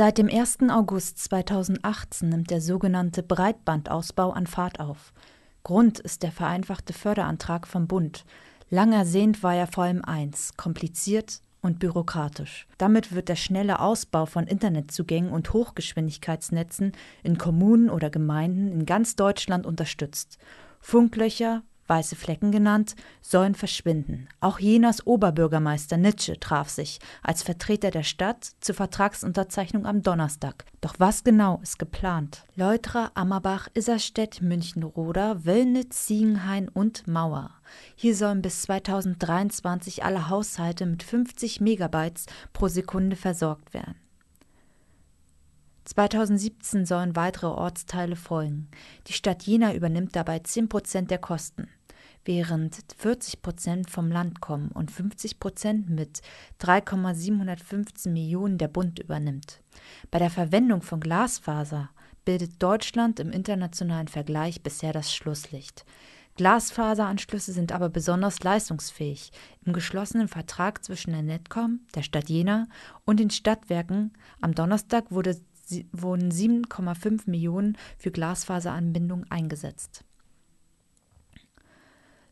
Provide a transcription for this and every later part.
Seit dem 1. August 2018 nimmt der sogenannte Breitbandausbau an Fahrt auf. Grund ist der vereinfachte Förderantrag vom Bund. Lang ersehnt war er vor allem eins: kompliziert und bürokratisch. Damit wird der schnelle Ausbau von Internetzugängen und Hochgeschwindigkeitsnetzen in Kommunen oder Gemeinden in ganz Deutschland unterstützt. Funklöcher, weiße Flecken genannt, sollen verschwinden. Auch Jenas Oberbürgermeister Nitsche traf sich als Vertreter der Stadt zur Vertragsunterzeichnung am Donnerstag. Doch was genau ist geplant? Leutra, Ammerbach, Isserstedt, Münchenroda, Wöllnitz, Ziegenhain und Mauer. Hier sollen bis 2023 alle Haushalte mit 50 Megabytes pro Sekunde versorgt werden. 2017 sollen weitere Ortsteile folgen. Die Stadt Jena übernimmt dabei 10 Prozent der Kosten während 40 Prozent vom Land kommen und 50 Prozent mit 3,715 Millionen der Bund übernimmt. Bei der Verwendung von Glasfaser bildet Deutschland im internationalen Vergleich bisher das Schlusslicht. Glasfaseranschlüsse sind aber besonders leistungsfähig. Im geschlossenen Vertrag zwischen der Netcom, der Stadt Jena und den Stadtwerken am Donnerstag wurde, wurden 7,5 Millionen für Glasfaseranbindung eingesetzt.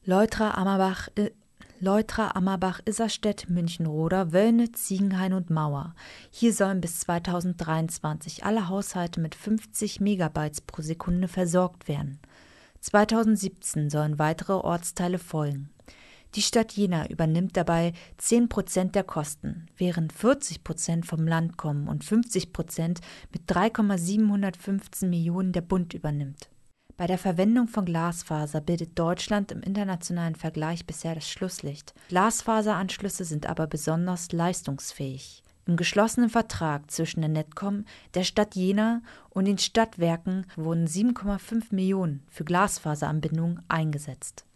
Leutra, Ammerbach, Leutra, Ammerbach, Isserstedt, Münchenroda, Wöllne, Ziegenhain und Mauer. Hier sollen bis 2023 alle Haushalte mit 50 Megabytes pro Sekunde versorgt werden. 2017 sollen weitere Ortsteile folgen. Die Stadt Jena übernimmt dabei 10 Prozent der Kosten, während 40 Prozent vom Land kommen und 50 Prozent mit 3,715 Millionen der Bund übernimmt. Bei der Verwendung von Glasfaser bildet Deutschland im internationalen Vergleich bisher das Schlusslicht. Glasfaseranschlüsse sind aber besonders leistungsfähig. Im geschlossenen Vertrag zwischen der Netcom, der Stadt Jena und den Stadtwerken wurden 7,5 Millionen für Glasfaseranbindungen eingesetzt